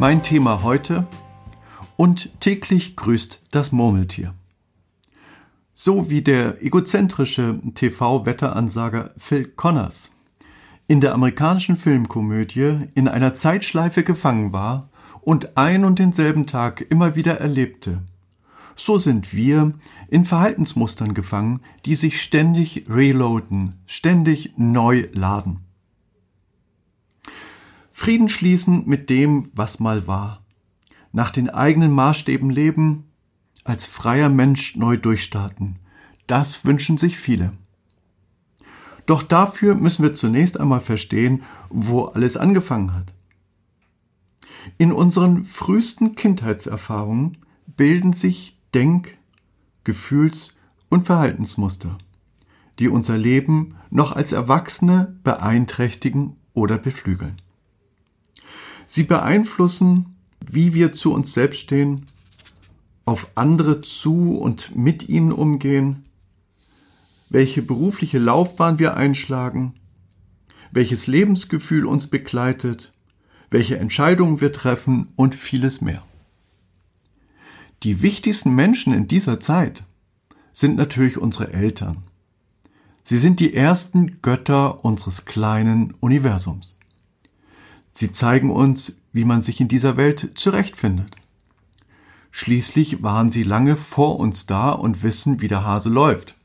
Mein Thema heute und täglich grüßt das Murmeltier. So wie der egozentrische TV-Wetteransager Phil Connors in der amerikanischen Filmkomödie in einer Zeitschleife gefangen war und ein und denselben Tag immer wieder erlebte. So sind wir in Verhaltensmustern gefangen, die sich ständig reloaden, ständig neu laden. Frieden schließen mit dem, was mal war. Nach den eigenen Maßstäben leben, als freier Mensch neu durchstarten. Das wünschen sich viele. Doch dafür müssen wir zunächst einmal verstehen, wo alles angefangen hat. In unseren frühesten Kindheitserfahrungen bilden sich Denk-, Gefühls- und Verhaltensmuster, die unser Leben noch als Erwachsene beeinträchtigen oder beflügeln. Sie beeinflussen, wie wir zu uns selbst stehen, auf andere zu und mit ihnen umgehen, welche berufliche Laufbahn wir einschlagen, welches Lebensgefühl uns begleitet, welche Entscheidungen wir treffen und vieles mehr. Die wichtigsten Menschen in dieser Zeit sind natürlich unsere Eltern. Sie sind die ersten Götter unseres kleinen Universums. Sie zeigen uns, wie man sich in dieser Welt zurechtfindet. Schließlich waren sie lange vor uns da und wissen, wie der Hase läuft.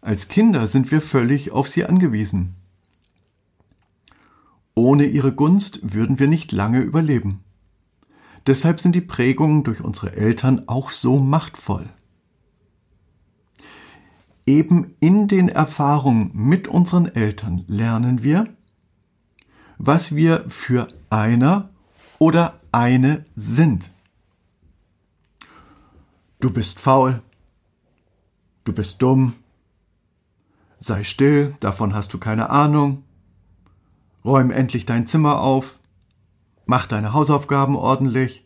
Als Kinder sind wir völlig auf sie angewiesen. Ohne ihre Gunst würden wir nicht lange überleben. Deshalb sind die Prägungen durch unsere Eltern auch so machtvoll. Eben in den Erfahrungen mit unseren Eltern lernen wir, was wir für einer oder eine sind. Du bist faul. Du bist dumm. Sei still, davon hast du keine Ahnung. Räum endlich dein Zimmer auf. Mach deine Hausaufgaben ordentlich.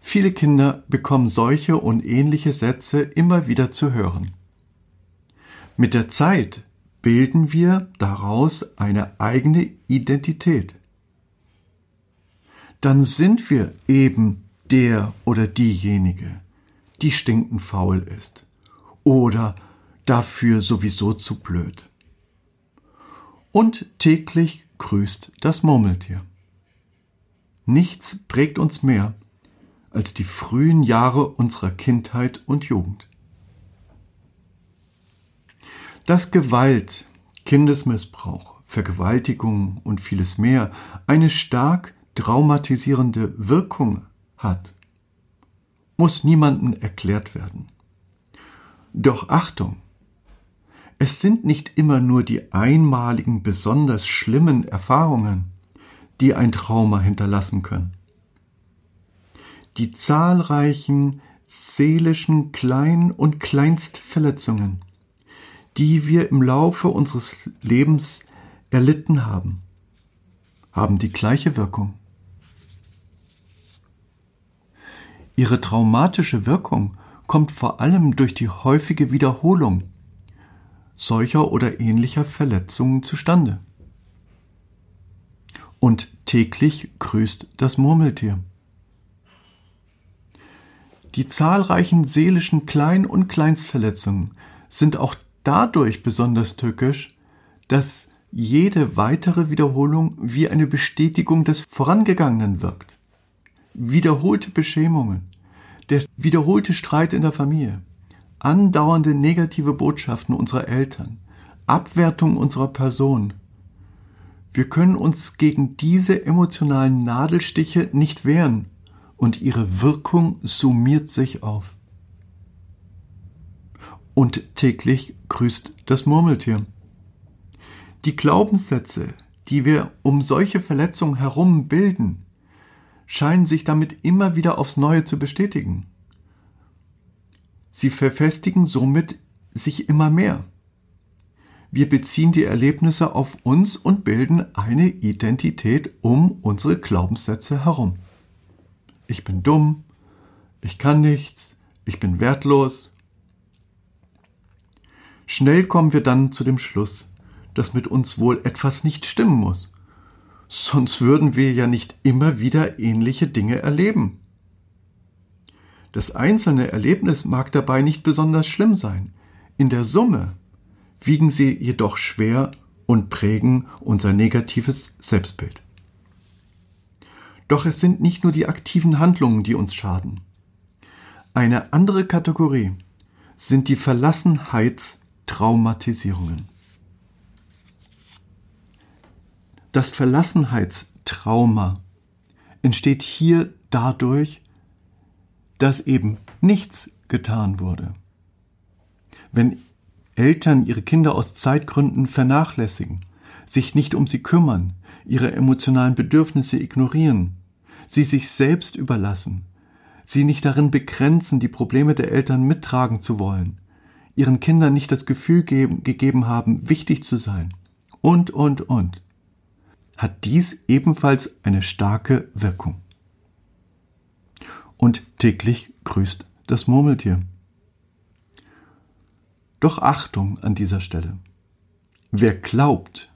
Viele Kinder bekommen solche und ähnliche Sätze immer wieder zu hören. Mit der Zeit bilden wir daraus eine eigene Identität. Dann sind wir eben der oder diejenige, die stinkend faul ist oder dafür sowieso zu blöd. Und täglich grüßt das Murmeltier. Nichts prägt uns mehr als die frühen Jahre unserer Kindheit und Jugend dass Gewalt, Kindesmissbrauch, Vergewaltigung und vieles mehr eine stark traumatisierende Wirkung hat, muss niemandem erklärt werden. Doch Achtung, es sind nicht immer nur die einmaligen besonders schlimmen Erfahrungen, die ein Trauma hinterlassen können. Die zahlreichen seelischen Klein- und Kleinstverletzungen, die wir im Laufe unseres Lebens erlitten haben, haben die gleiche Wirkung. Ihre traumatische Wirkung kommt vor allem durch die häufige Wiederholung solcher oder ähnlicher Verletzungen zustande. Und täglich grüßt das Murmeltier. Die zahlreichen seelischen Klein- und Kleinstverletzungen sind auch dadurch besonders tückisch, dass jede weitere Wiederholung wie eine Bestätigung des Vorangegangenen wirkt. Wiederholte Beschämungen, der wiederholte Streit in der Familie, andauernde negative Botschaften unserer Eltern, Abwertung unserer Person. Wir können uns gegen diese emotionalen Nadelstiche nicht wehren und ihre Wirkung summiert sich auf. Und täglich grüßt das Murmeltier. Die Glaubenssätze, die wir um solche Verletzungen herum bilden, scheinen sich damit immer wieder aufs Neue zu bestätigen. Sie verfestigen somit sich immer mehr. Wir beziehen die Erlebnisse auf uns und bilden eine Identität um unsere Glaubenssätze herum. Ich bin dumm, ich kann nichts, ich bin wertlos. Schnell kommen wir dann zu dem Schluss, dass mit uns wohl etwas nicht stimmen muss. Sonst würden wir ja nicht immer wieder ähnliche Dinge erleben. Das einzelne Erlebnis mag dabei nicht besonders schlimm sein. In der Summe wiegen sie jedoch schwer und prägen unser negatives Selbstbild. Doch es sind nicht nur die aktiven Handlungen, die uns schaden. Eine andere Kategorie sind die Verlassenheitstraumatisierungen. Das Verlassenheitstrauma entsteht hier dadurch, dass eben nichts getan wurde. Wenn Eltern ihre Kinder aus Zeitgründen vernachlässigen, sich nicht um sie kümmern, ihre emotionalen Bedürfnisse ignorieren, sie sich selbst überlassen, sie nicht darin begrenzen, die Probleme der Eltern mittragen zu wollen, ihren Kindern nicht das Gefühl geben, gegeben haben, wichtig zu sein, und, und, und, hat dies ebenfalls eine starke Wirkung. Und täglich grüßt das Murmeltier. Doch Achtung an dieser Stelle. Wer glaubt,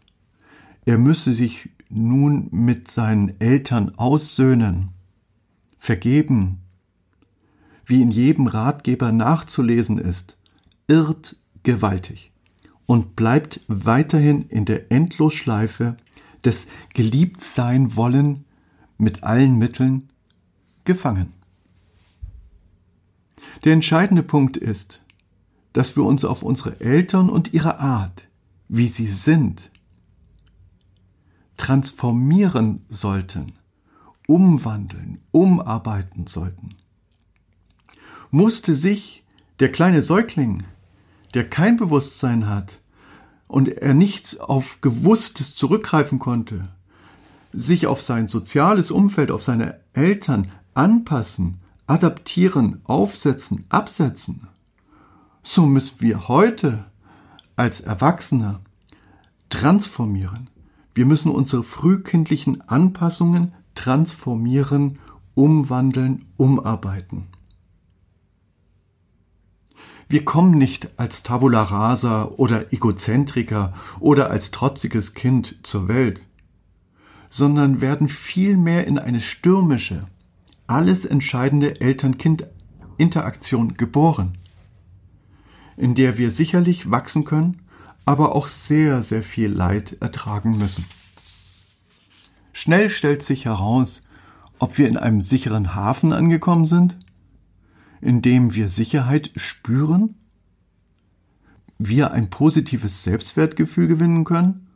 er müsse sich nun mit seinen Eltern aussöhnen, vergeben, wie in jedem Ratgeber nachzulesen ist, irrt gewaltig und bleibt weiterhin in der Endlosschleife des Geliebtsein wollen mit allen Mitteln gefangen. Der entscheidende Punkt ist, dass wir uns auf unsere Eltern und ihre Art, wie sie sind, transformieren sollten, umwandeln, umarbeiten sollten. Musste sich der kleine Säugling, der kein Bewusstsein hat und er nichts auf Gewusstes zurückgreifen konnte, sich auf sein soziales Umfeld, auf seine Eltern anpassen, adaptieren, aufsetzen, absetzen, so müssen wir heute als Erwachsene transformieren. Wir müssen unsere frühkindlichen Anpassungen transformieren, umwandeln, umarbeiten. Wir kommen nicht als Tabula rasa oder Egozentriker oder als trotziges Kind zur Welt, sondern werden vielmehr in eine stürmische, alles entscheidende Eltern-Kind-Interaktion geboren in der wir sicherlich wachsen können, aber auch sehr, sehr viel Leid ertragen müssen. Schnell stellt sich heraus, ob wir in einem sicheren Hafen angekommen sind, in dem wir Sicherheit spüren, wir ein positives Selbstwertgefühl gewinnen können,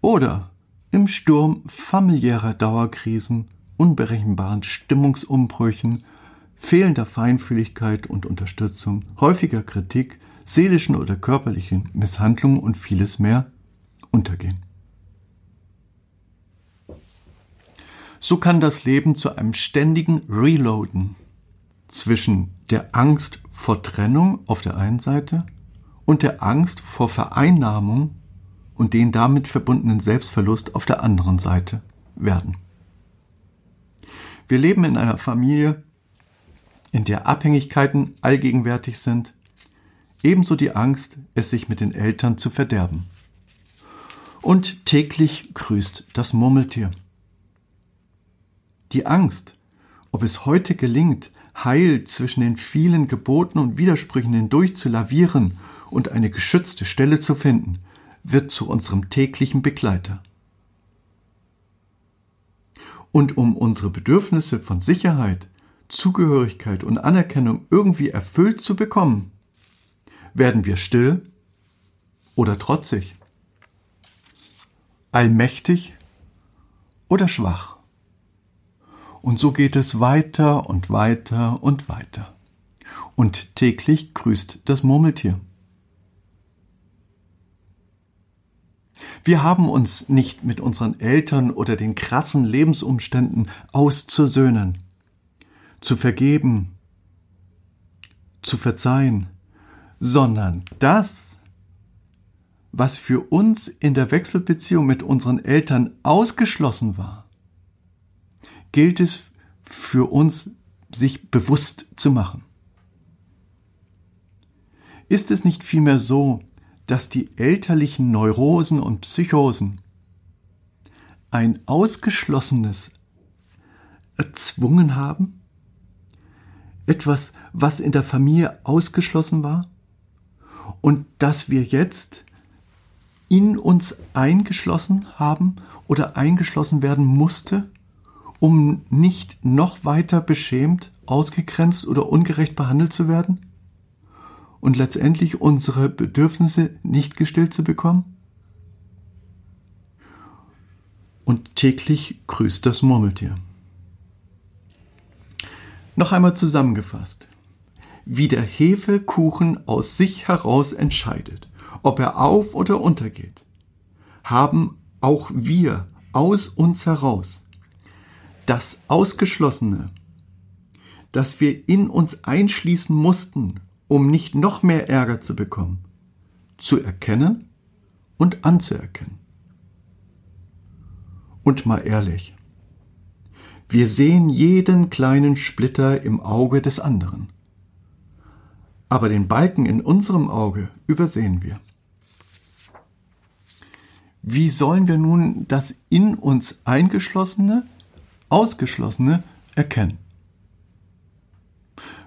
oder im Sturm familiärer Dauerkrisen, unberechenbaren Stimmungsumbrüchen, fehlender Feinfühligkeit und Unterstützung, häufiger Kritik, seelischen oder körperlichen Misshandlungen und vieles mehr untergehen. So kann das Leben zu einem ständigen Reloaden zwischen der Angst vor Trennung auf der einen Seite und der Angst vor Vereinnahmung und den damit verbundenen Selbstverlust auf der anderen Seite werden. Wir leben in einer Familie, in der Abhängigkeiten allgegenwärtig sind, ebenso die Angst, es sich mit den Eltern zu verderben. Und täglich grüßt das Murmeltier. Die Angst, ob es heute gelingt, heil zwischen den vielen Geboten und Widersprüchen hindurch zu lavieren und eine geschützte Stelle zu finden, wird zu unserem täglichen Begleiter. Und um unsere Bedürfnisse von Sicherheit, Zugehörigkeit und Anerkennung irgendwie erfüllt zu bekommen, werden wir still oder trotzig, allmächtig oder schwach. Und so geht es weiter und weiter und weiter. Und täglich grüßt das Murmeltier. Wir haben uns nicht mit unseren Eltern oder den krassen Lebensumständen auszusöhnen, zu vergeben, zu verzeihen, sondern das, was für uns in der Wechselbeziehung mit unseren Eltern ausgeschlossen war, gilt es für uns, sich bewusst zu machen. Ist es nicht vielmehr so, dass die elterlichen Neurosen und Psychosen ein Ausgeschlossenes erzwungen haben? Etwas, was in der Familie ausgeschlossen war? Und dass wir jetzt in uns eingeschlossen haben oder eingeschlossen werden musste, um nicht noch weiter beschämt, ausgegrenzt oder ungerecht behandelt zu werden? und letztendlich unsere Bedürfnisse nicht gestillt zu bekommen? Und täglich grüßt das Murmeltier. Noch einmal zusammengefasst. Wie der Hefekuchen aus sich heraus entscheidet, ob er auf oder untergeht, haben auch wir aus uns heraus das Ausgeschlossene, das wir in uns einschließen mussten, um nicht noch mehr Ärger zu bekommen, zu erkennen und anzuerkennen. Und mal ehrlich, wir sehen jeden kleinen Splitter im Auge des anderen. Aber den Balken in unserem Auge übersehen wir. Wie sollen wir nun das in uns eingeschlossene, ausgeschlossene erkennen?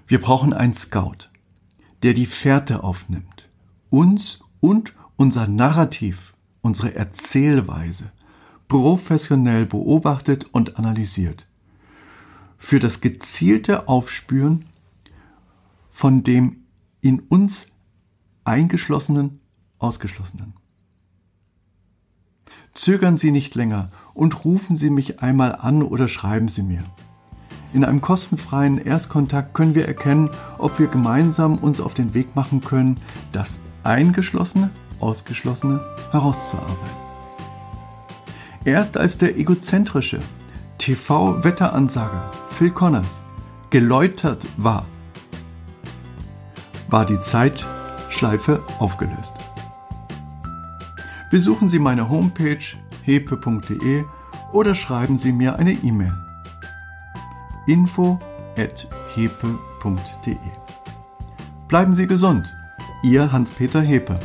Wir brauchen einen Scout der die Fährte aufnimmt, uns und unser Narrativ, unsere Erzählweise professionell beobachtet und analysiert. Für das gezielte Aufspüren von dem in uns eingeschlossenen, ausgeschlossenen. Zögern Sie nicht länger und rufen Sie mich einmal an oder schreiben Sie mir. In einem kostenfreien Erstkontakt können wir erkennen, ob wir gemeinsam uns auf den Weg machen können, das Eingeschlossene, Ausgeschlossene herauszuarbeiten. Erst als der egozentrische TV-Wetteransager Phil Connors geläutert war, war die Zeitschleife aufgelöst. Besuchen Sie meine Homepage hepe.de oder schreiben Sie mir eine E-Mail info.hepe.de. Bleiben Sie gesund, Ihr Hans-Peter Hepe.